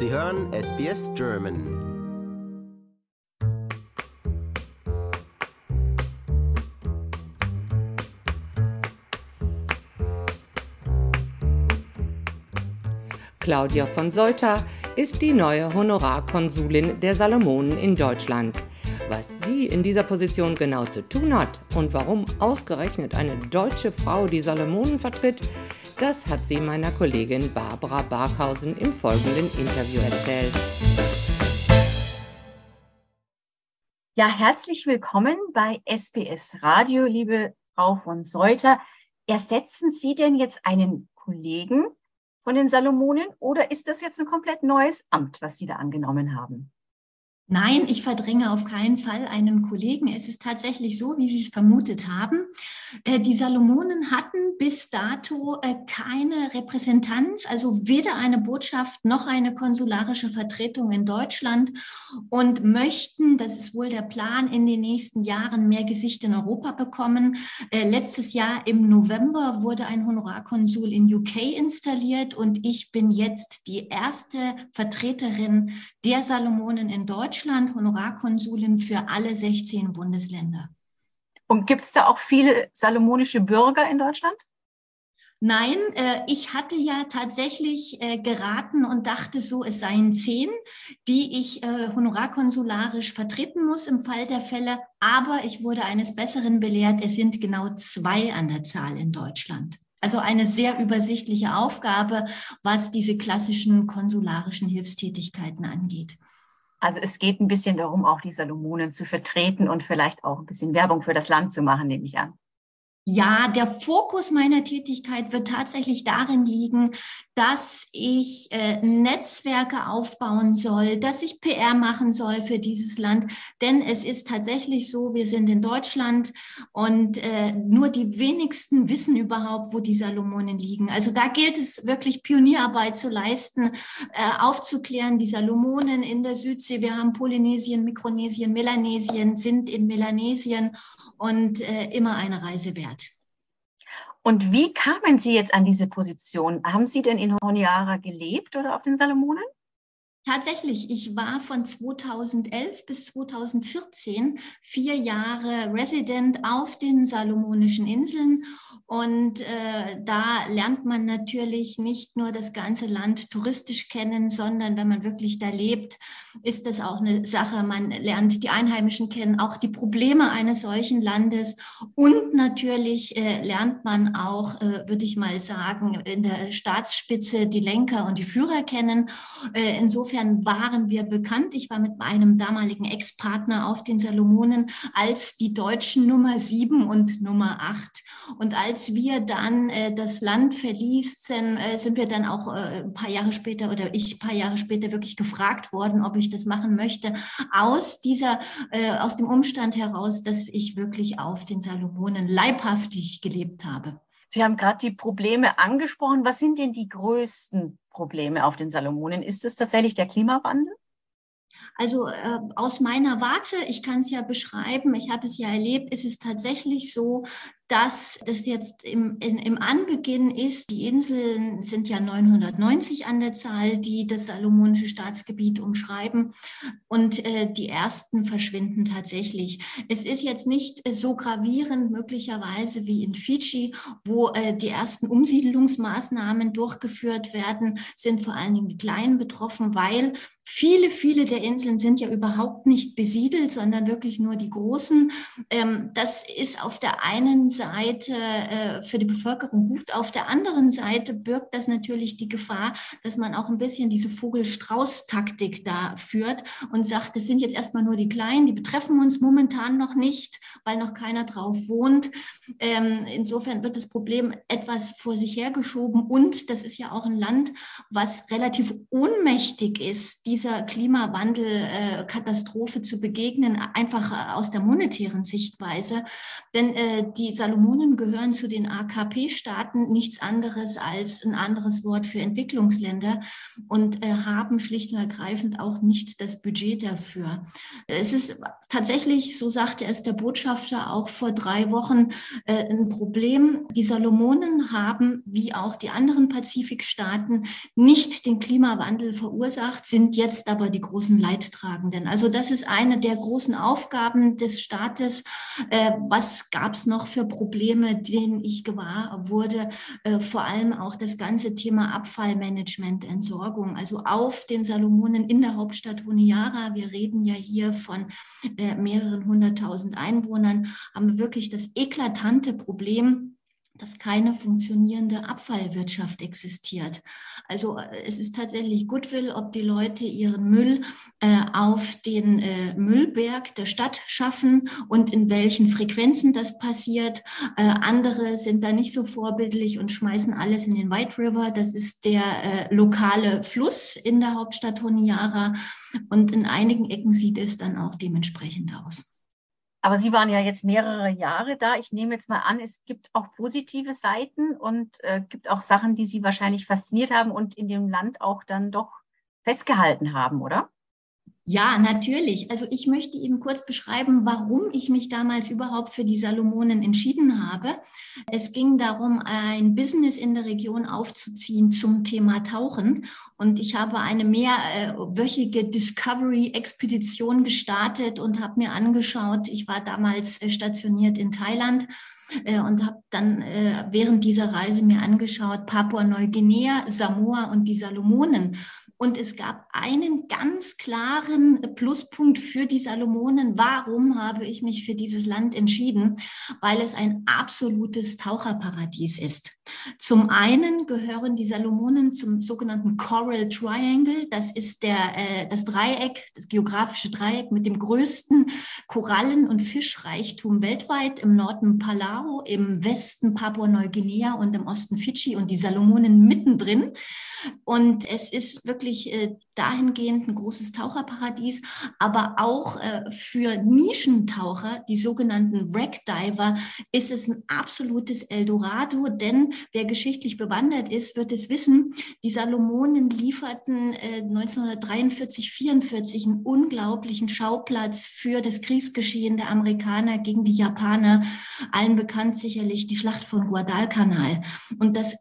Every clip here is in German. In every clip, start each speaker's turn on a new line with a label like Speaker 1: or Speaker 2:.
Speaker 1: Sie hören SBS German.
Speaker 2: Claudia von Solta ist die neue Honorarkonsulin der Salomonen in Deutschland. Was sie in dieser Position genau zu tun hat und warum ausgerechnet eine deutsche Frau die Salomonen vertritt, das hat sie meiner Kollegin Barbara Barkhausen im folgenden Interview erzählt.
Speaker 3: Ja, herzlich willkommen bei SBS Radio, liebe Frau von Seuter. Ersetzen Sie denn jetzt einen Kollegen von den Salomonen oder ist das jetzt ein komplett neues Amt, was Sie da angenommen haben?
Speaker 4: Nein, ich verdränge auf keinen Fall einen Kollegen. Es ist tatsächlich so, wie Sie es vermutet haben. Äh, die Salomonen hatten bis dato äh, keine Repräsentanz, also weder eine Botschaft noch eine konsularische Vertretung in Deutschland und möchten, das ist wohl der Plan, in den nächsten Jahren mehr Gesicht in Europa bekommen. Äh, letztes Jahr im November wurde ein Honorarkonsul in UK installiert und ich bin jetzt die erste Vertreterin der Salomonen in Deutschland. Deutschland Honorarkonsulin für alle 16 Bundesländer.
Speaker 3: Und gibt es da auch viele salomonische Bürger in Deutschland?
Speaker 4: Nein, äh, ich hatte ja tatsächlich äh, geraten und dachte so, es seien zehn, die ich äh, honorarkonsularisch vertreten muss im Fall der Fälle. Aber ich wurde eines Besseren belehrt, es sind genau zwei an der Zahl in Deutschland. Also eine sehr übersichtliche Aufgabe, was diese klassischen konsularischen Hilfstätigkeiten angeht.
Speaker 3: Also es geht ein bisschen darum, auch die Salomonen zu vertreten und vielleicht auch ein bisschen Werbung für das Land zu machen, nehme ich an.
Speaker 4: Ja, der Fokus meiner Tätigkeit wird tatsächlich darin liegen, dass ich äh, Netzwerke aufbauen soll, dass ich PR machen soll für dieses Land. Denn es ist tatsächlich so, wir sind in Deutschland und äh, nur die wenigsten wissen überhaupt, wo die Salomonen liegen. Also da gilt es wirklich Pionierarbeit zu leisten, äh, aufzuklären, die Salomonen in der Südsee, wir haben Polynesien, Mikronesien, Melanesien, sind in Melanesien und äh, immer eine Reise wert.
Speaker 3: Und wie kamen Sie jetzt an diese Position? Haben Sie denn in Honiara gelebt oder auf den Salomonen?
Speaker 4: Tatsächlich, ich war von 2011 bis 2014 vier Jahre Resident auf den Salomonischen Inseln und äh, da lernt man natürlich nicht nur das ganze Land touristisch kennen, sondern wenn man wirklich da lebt, ist das auch eine Sache. Man lernt die Einheimischen kennen, auch die Probleme eines solchen Landes und natürlich äh, lernt man auch, äh, würde ich mal sagen, in der Staatsspitze die Lenker und die Führer kennen. Äh, insofern insofern waren wir bekannt. Ich war mit meinem damaligen Ex-Partner auf den Salomonen als die deutschen Nummer sieben und Nummer acht. Und als wir dann äh, das Land verließen, äh, sind wir dann auch äh, ein paar Jahre später oder ich ein paar Jahre später wirklich gefragt worden, ob ich das machen möchte, aus dieser, äh, aus dem Umstand heraus, dass ich wirklich auf den Salomonen leibhaftig gelebt habe.
Speaker 3: Sie haben gerade die Probleme angesprochen. Was sind denn die größten Probleme auf den Salomonen? Ist es tatsächlich der Klimawandel?
Speaker 4: Also äh, aus meiner Warte, ich kann es ja beschreiben, ich habe es ja erlebt, ist es tatsächlich so, dass das jetzt im, in, im Anbeginn ist. Die Inseln sind ja 990 an der Zahl, die das salomonische Staatsgebiet umschreiben. Und äh, die ersten verschwinden tatsächlich. Es ist jetzt nicht so gravierend möglicherweise wie in Fidschi, wo äh, die ersten Umsiedlungsmaßnahmen durchgeführt werden, sind vor allen Dingen die Kleinen betroffen, weil Viele, viele der Inseln sind ja überhaupt nicht besiedelt, sondern wirklich nur die großen. Ähm, das ist auf der einen Seite äh, für die Bevölkerung gut, auf der anderen Seite birgt das natürlich die Gefahr, dass man auch ein bisschen diese Vogel-Strauß-Taktik da führt und sagt, das sind jetzt erstmal nur die Kleinen, die betreffen uns momentan noch nicht, weil noch keiner drauf wohnt. Ähm, insofern wird das Problem etwas vor sich hergeschoben und das ist ja auch ein Land, was relativ ohnmächtig ist, diese dieser Klimawandelkatastrophe zu begegnen, einfach aus der monetären Sichtweise. Denn äh, die Salomonen gehören zu den AKP-Staaten nichts anderes als ein anderes Wort für Entwicklungsländer und äh, haben schlicht und ergreifend auch nicht das Budget dafür. Es ist tatsächlich, so sagte es der Botschafter auch vor drei Wochen, äh, ein Problem. Die Salomonen haben, wie auch die anderen Pazifikstaaten, nicht den Klimawandel verursacht, sind jetzt aber die großen Leidtragenden. Also das ist eine der großen Aufgaben des Staates. Äh, was gab es noch für Probleme, denen ich gewahr wurde? Äh, vor allem auch das ganze Thema Abfallmanagement, Entsorgung. Also auf den Salomonen in der Hauptstadt Honiara, wir reden ja hier von äh, mehreren hunderttausend Einwohnern, haben wir wirklich das eklatante Problem, dass keine funktionierende Abfallwirtschaft existiert. Also äh, es ist tatsächlich Goodwill, ob die Leute ihren Müll äh, auf den äh, Müllberg der Stadt schaffen und in welchen Frequenzen das passiert. Äh, andere sind da nicht so vorbildlich und schmeißen alles in den White River. Das ist der äh, lokale Fluss in der Hauptstadt Honiara. Und in einigen Ecken sieht es dann auch dementsprechend aus.
Speaker 3: Aber Sie waren ja jetzt mehrere Jahre da. Ich nehme jetzt mal an, es gibt auch positive Seiten und äh, gibt auch Sachen, die Sie wahrscheinlich fasziniert haben und in dem Land auch dann doch festgehalten haben, oder?
Speaker 4: Ja, natürlich. Also ich möchte Ihnen kurz beschreiben, warum ich mich damals überhaupt für die Salomonen entschieden habe. Es ging darum, ein Business in der Region aufzuziehen zum Thema Tauchen. Und ich habe eine mehrwöchige Discovery-Expedition gestartet und habe mir angeschaut, ich war damals äh, stationiert in Thailand äh, und habe dann äh, während dieser Reise mir angeschaut Papua-Neuguinea, Samoa und die Salomonen. Und es gab einen ganz klaren Pluspunkt für die Salomonen. Warum habe ich mich für dieses Land entschieden? Weil es ein absolutes Taucherparadies ist. Zum einen gehören die Salomonen zum sogenannten Coral Triangle. Das ist der, äh, das Dreieck, das geografische Dreieck mit dem größten Korallen- und Fischreichtum weltweit. Im Norden Palau, im Westen Papua-Neuguinea und im Osten Fidschi und die Salomonen mittendrin. Und es ist wirklich äh, dahingehend ein großes Taucherparadies, aber auch äh, für Nischentaucher, die sogenannten Wreckdiver, ist es ein absolutes Eldorado, denn wer geschichtlich bewandert ist, wird es wissen, die Salomonen lieferten äh, 1943, 44 einen unglaublichen Schauplatz für das Kriegsgeschehen der Amerikaner gegen die Japaner, allen bekannt sicherlich die Schlacht von Guadalcanal. Und das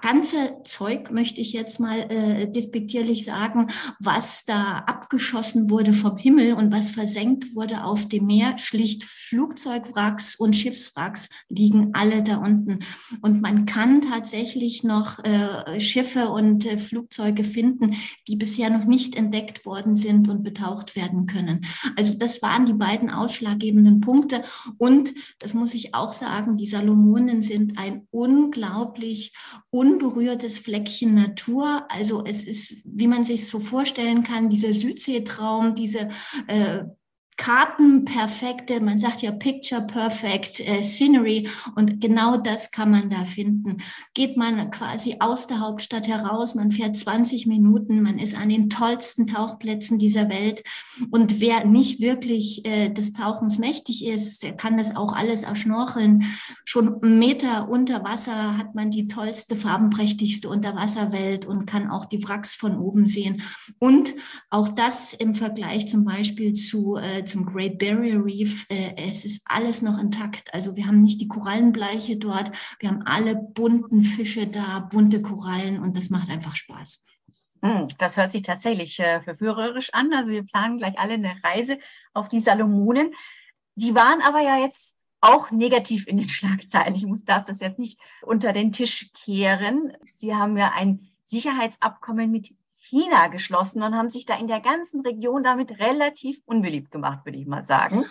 Speaker 4: ganze Zeug, möchte ich jetzt mal äh, despektierlich sagen, was da abgeschossen wurde vom Himmel und was versenkt wurde auf dem Meer, schlicht Flugzeugwracks und Schiffswracks liegen alle da unten. Und man kann tatsächlich noch äh, Schiffe und äh, Flugzeuge finden, die bisher noch nicht entdeckt worden sind und betaucht werden können. Also das waren die beiden ausschlaggebenden Punkte. Und das muss ich auch sagen, die Salomonen sind ein unglaublich unberührtes Fleckchen Natur. Also es ist, wie man sich so vorstellen kann, dieser Südseetraum, diese äh, kartenperfekte, man sagt ja Picture Perfect äh, Scenery und genau das kann man da finden. Geht man quasi aus der Hauptstadt heraus, man fährt 20 Minuten, man ist an den tollsten Tauchplätzen dieser Welt und wer nicht wirklich äh, des Tauchens mächtig ist, der kann das auch alles erschnorcheln. Schon Meter unter Wasser hat man die tollste, farbenprächtigste Unterwasserwelt und kann auch die Wracks von oben sehen. Und auch das im Vergleich zum Beispiel zu äh, zum Great Barrier Reef. Äh, es ist alles noch intakt. Also wir haben nicht die Korallenbleiche dort. Wir haben alle bunten Fische da, bunte Korallen und das macht einfach Spaß.
Speaker 3: Hm, das hört sich tatsächlich äh, verführerisch an. Also wir planen gleich alle eine Reise auf die Salomonen. Die waren aber ja jetzt auch negativ in den Schlagzeilen. Ich muss, darf das jetzt nicht unter den Tisch kehren. Sie haben ja ein Sicherheitsabkommen mit China geschlossen und haben sich da in der ganzen Region damit relativ unbeliebt gemacht, würde ich mal sagen.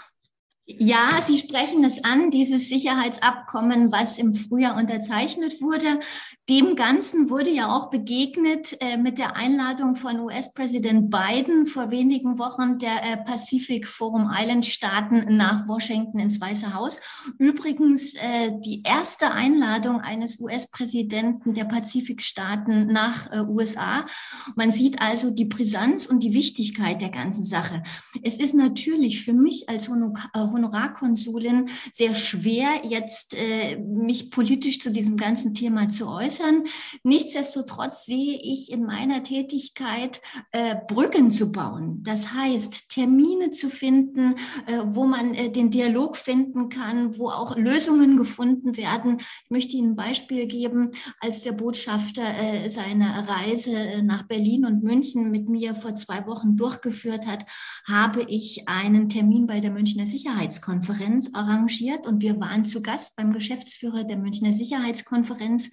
Speaker 4: Ja, Sie sprechen es an, dieses Sicherheitsabkommen, was im Frühjahr unterzeichnet wurde. Dem Ganzen wurde ja auch begegnet äh, mit der Einladung von US-Präsident Biden vor wenigen Wochen der äh, Pacific Forum Island Staaten nach Washington ins Weiße Haus. Übrigens äh, die erste Einladung eines US-Präsidenten der Pazifikstaaten nach äh, USA. Man sieht also die Brisanz und die Wichtigkeit der ganzen Sache. Es ist natürlich für mich als Hono Honorarkonsulin sehr schwer, jetzt äh, mich politisch zu diesem ganzen Thema zu äußern. Nichtsdestotrotz sehe ich in meiner Tätigkeit äh, Brücken zu bauen. Das heißt, Termine zu finden, äh, wo man äh, den Dialog finden kann, wo auch Lösungen gefunden werden. Ich möchte Ihnen ein Beispiel geben, als der Botschafter äh, seine Reise äh, nach Berlin und München mit mir vor zwei Wochen durchgeführt hat, habe ich einen Termin bei der Münchner Sicherheitskonferenz arrangiert. Und wir waren zu Gast beim Geschäftsführer der Münchner Sicherheitskonferenz.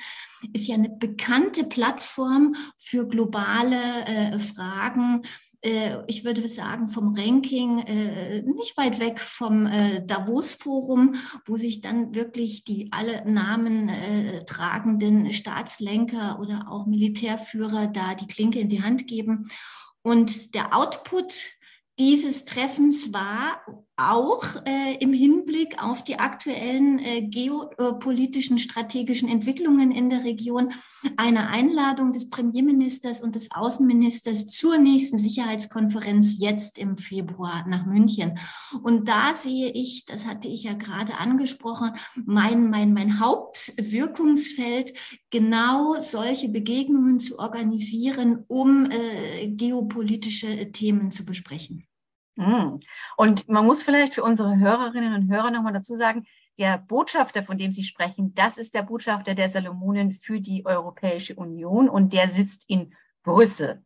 Speaker 4: Ist ja eine bekannte Plattform für globale äh, Fragen. Äh, ich würde sagen, vom Ranking äh, nicht weit weg vom äh, Davos-Forum, wo sich dann wirklich die alle Namen tragenden Staatslenker oder auch Militärführer da die Klinke in die Hand geben. Und der Output dieses Treffens war auch äh, im Hinblick auf die aktuellen äh, geopolitischen strategischen Entwicklungen in der Region eine Einladung des Premierministers und des Außenministers zur nächsten Sicherheitskonferenz jetzt im Februar nach München. Und da sehe ich, das hatte ich ja gerade angesprochen, mein, mein, mein Hauptwirkungsfeld, genau solche Begegnungen zu organisieren, um äh, geopolitische Themen zu besprechen.
Speaker 3: Hm. Und man muss vielleicht für unsere Hörerinnen und Hörer nochmal dazu sagen, der Botschafter, von dem Sie sprechen, das ist der Botschafter der Salomonen für die Europäische Union und der sitzt in Brüssel.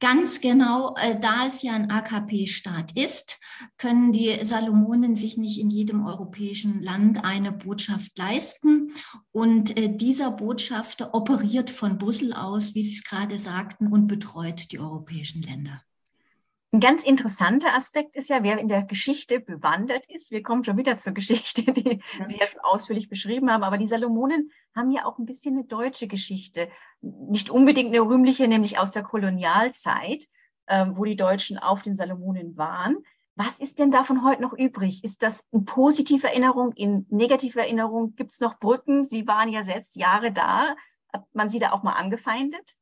Speaker 4: Ganz genau, äh, da es ja ein AKP-Staat ist, können die Salomonen sich nicht in jedem europäischen Land eine Botschaft leisten. Und äh, dieser Botschafter operiert von Brüssel aus, wie Sie es gerade sagten, und betreut die europäischen Länder.
Speaker 3: Ein ganz interessanter Aspekt ist ja, wer in der Geschichte bewandert ist. Wir kommen schon wieder zur Geschichte, die ja. Sie ja schon ausführlich beschrieben haben. Aber die Salomonen haben ja auch ein bisschen eine deutsche Geschichte. Nicht unbedingt eine rühmliche, nämlich aus der Kolonialzeit, äh, wo die Deutschen auf den Salomonen waren. Was ist denn davon heute noch übrig? Ist das in positiver Erinnerung, in negativer Erinnerung? Gibt es noch Brücken? Sie waren ja selbst Jahre da. Hat man Sie da auch mal angefeindet?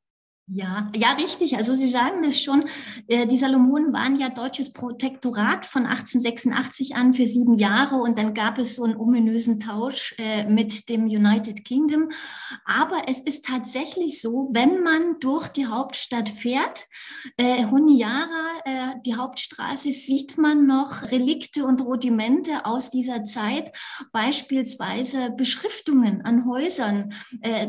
Speaker 4: Ja, ja, richtig. Also Sie sagen das schon. Äh, die Salomonen waren ja deutsches Protektorat von 1886 an für sieben Jahre und dann gab es so einen ominösen Tausch äh, mit dem United Kingdom. Aber es ist tatsächlich so, wenn man durch die Hauptstadt fährt, äh, Honiara, die Hauptstraße, sieht man noch Relikte und Rudimente aus dieser Zeit, beispielsweise Beschriftungen an Häusern.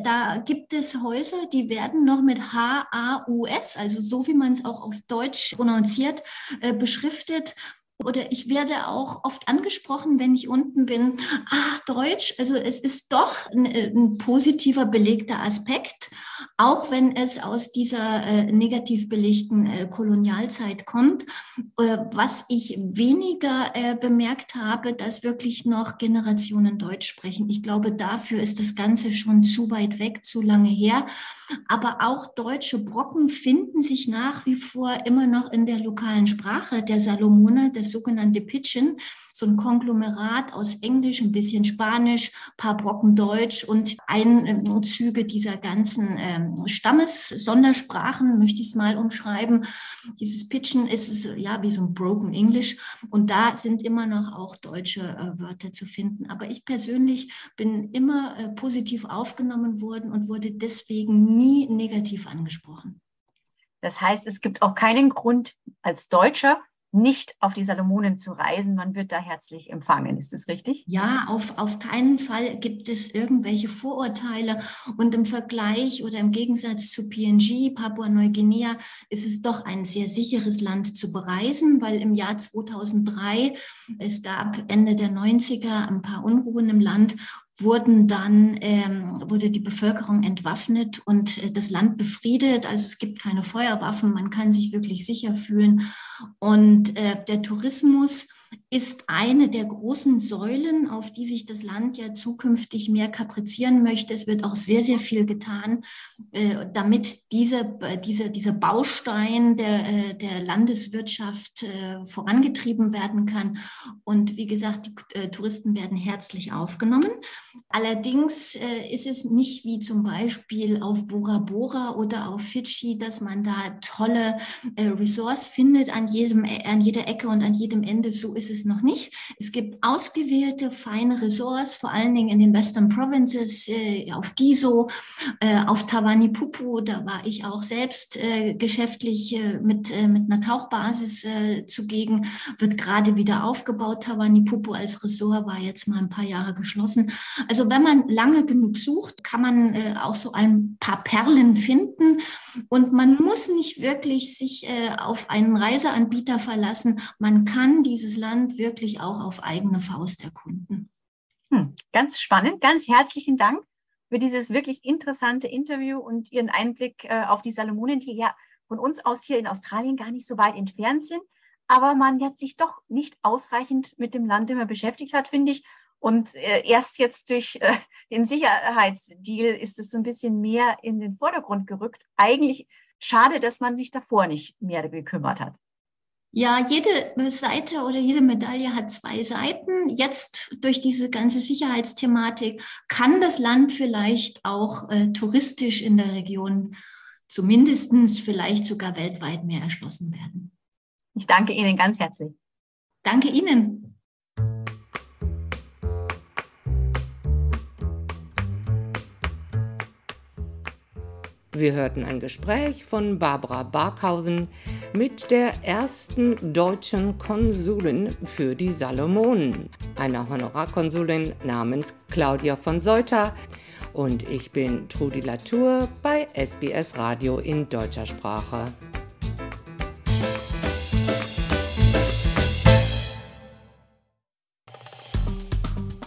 Speaker 4: Da gibt es Häuser, die werden noch mit H H-A-U-S, also so wie man es auch auf Deutsch prononziert, äh, beschriftet. Oder ich werde auch oft angesprochen, wenn ich unten bin, ach, Deutsch, also es ist doch ein, äh, ein positiver belegter Aspekt, auch wenn es aus dieser äh, negativ belegten äh, Kolonialzeit kommt. Äh, was ich weniger äh, bemerkt habe, dass wirklich noch Generationen Deutsch sprechen. Ich glaube, dafür ist das Ganze schon zu weit weg, zu lange her. Aber auch deutsche Brocken finden sich nach wie vor immer noch in der lokalen Sprache der Salomone, das sogenannte Pidgin so ein Konglomerat aus Englisch, ein bisschen Spanisch, paar Brocken Deutsch und Einzüge dieser ganzen ähm, Stammessondersprachen, möchte ich es mal umschreiben. Dieses Pitchen ist es ja wie so ein Broken English und da sind immer noch auch deutsche äh, Wörter zu finden. Aber ich persönlich bin immer äh, positiv aufgenommen worden und wurde deswegen nie negativ angesprochen.
Speaker 3: Das heißt, es gibt auch keinen Grund als Deutscher nicht auf die Salomonen zu reisen. Man wird da herzlich empfangen. Ist das richtig?
Speaker 4: Ja, auf, auf keinen Fall gibt es irgendwelche Vorurteile. Und im Vergleich oder im Gegensatz zu PNG, Papua-Neuguinea, ist es doch ein sehr sicheres Land zu bereisen, weil im Jahr 2003, es gab Ende der 90er ein paar Unruhen im Land wurden dann, ähm, wurde die Bevölkerung entwaffnet und äh, das Land befriedet. Also es gibt keine Feuerwaffen, man kann sich wirklich sicher fühlen. Und äh, der Tourismus ist eine der großen Säulen, auf die sich das Land ja zukünftig mehr kaprizieren möchte. Es wird auch sehr, sehr viel getan, äh, damit diese, diese, dieser Baustein der, äh, der Landeswirtschaft äh, vorangetrieben werden kann. Und wie gesagt, die Touristen werden herzlich aufgenommen. Allerdings ist es nicht wie zum Beispiel auf Bora Bora oder auf Fidschi, dass man da tolle Resorts findet an, jedem, an jeder Ecke und an jedem Ende. So ist es noch nicht. Es gibt ausgewählte feine Ressorts, vor allen Dingen in den Western Provinces, äh, auf Giso, äh, auf Tawanipupu. Da war ich auch selbst äh, geschäftlich äh, mit, äh, mit einer Tauchbasis äh, zugegen. Wird gerade wieder aufgebaut. Tawanipupu als Ressort war jetzt mal ein paar Jahre geschlossen. Also wenn man lange genug sucht, kann man auch so ein paar Perlen finden. Und man muss nicht wirklich sich auf einen Reiseanbieter verlassen. Man kann dieses Land wirklich auch auf eigene Faust erkunden.
Speaker 3: Hm, ganz spannend. Ganz herzlichen Dank für dieses wirklich interessante Interview und Ihren Einblick äh, auf die Salomonen, die ja von uns aus hier in Australien gar nicht so weit entfernt sind. Aber man jetzt sich doch nicht ausreichend mit dem Land immer beschäftigt hat, finde ich. Und äh, erst jetzt durch äh, den Sicherheitsdeal ist es so ein bisschen mehr in den Vordergrund gerückt. Eigentlich schade, dass man sich davor nicht mehr gekümmert hat.
Speaker 4: Ja, jede Seite oder jede Medaille hat zwei Seiten. Jetzt durch diese ganze Sicherheitsthematik kann das Land vielleicht auch äh, touristisch in der Region zumindest vielleicht sogar weltweit mehr erschlossen werden.
Speaker 3: Ich danke Ihnen ganz herzlich.
Speaker 4: Danke Ihnen.
Speaker 2: Wir hörten ein Gespräch von Barbara Barkhausen mit der ersten deutschen Konsulin für die Salomonen, einer Honorarkonsulin namens Claudia von Seuter. Und ich bin Trudi Latour bei SBS Radio in deutscher Sprache.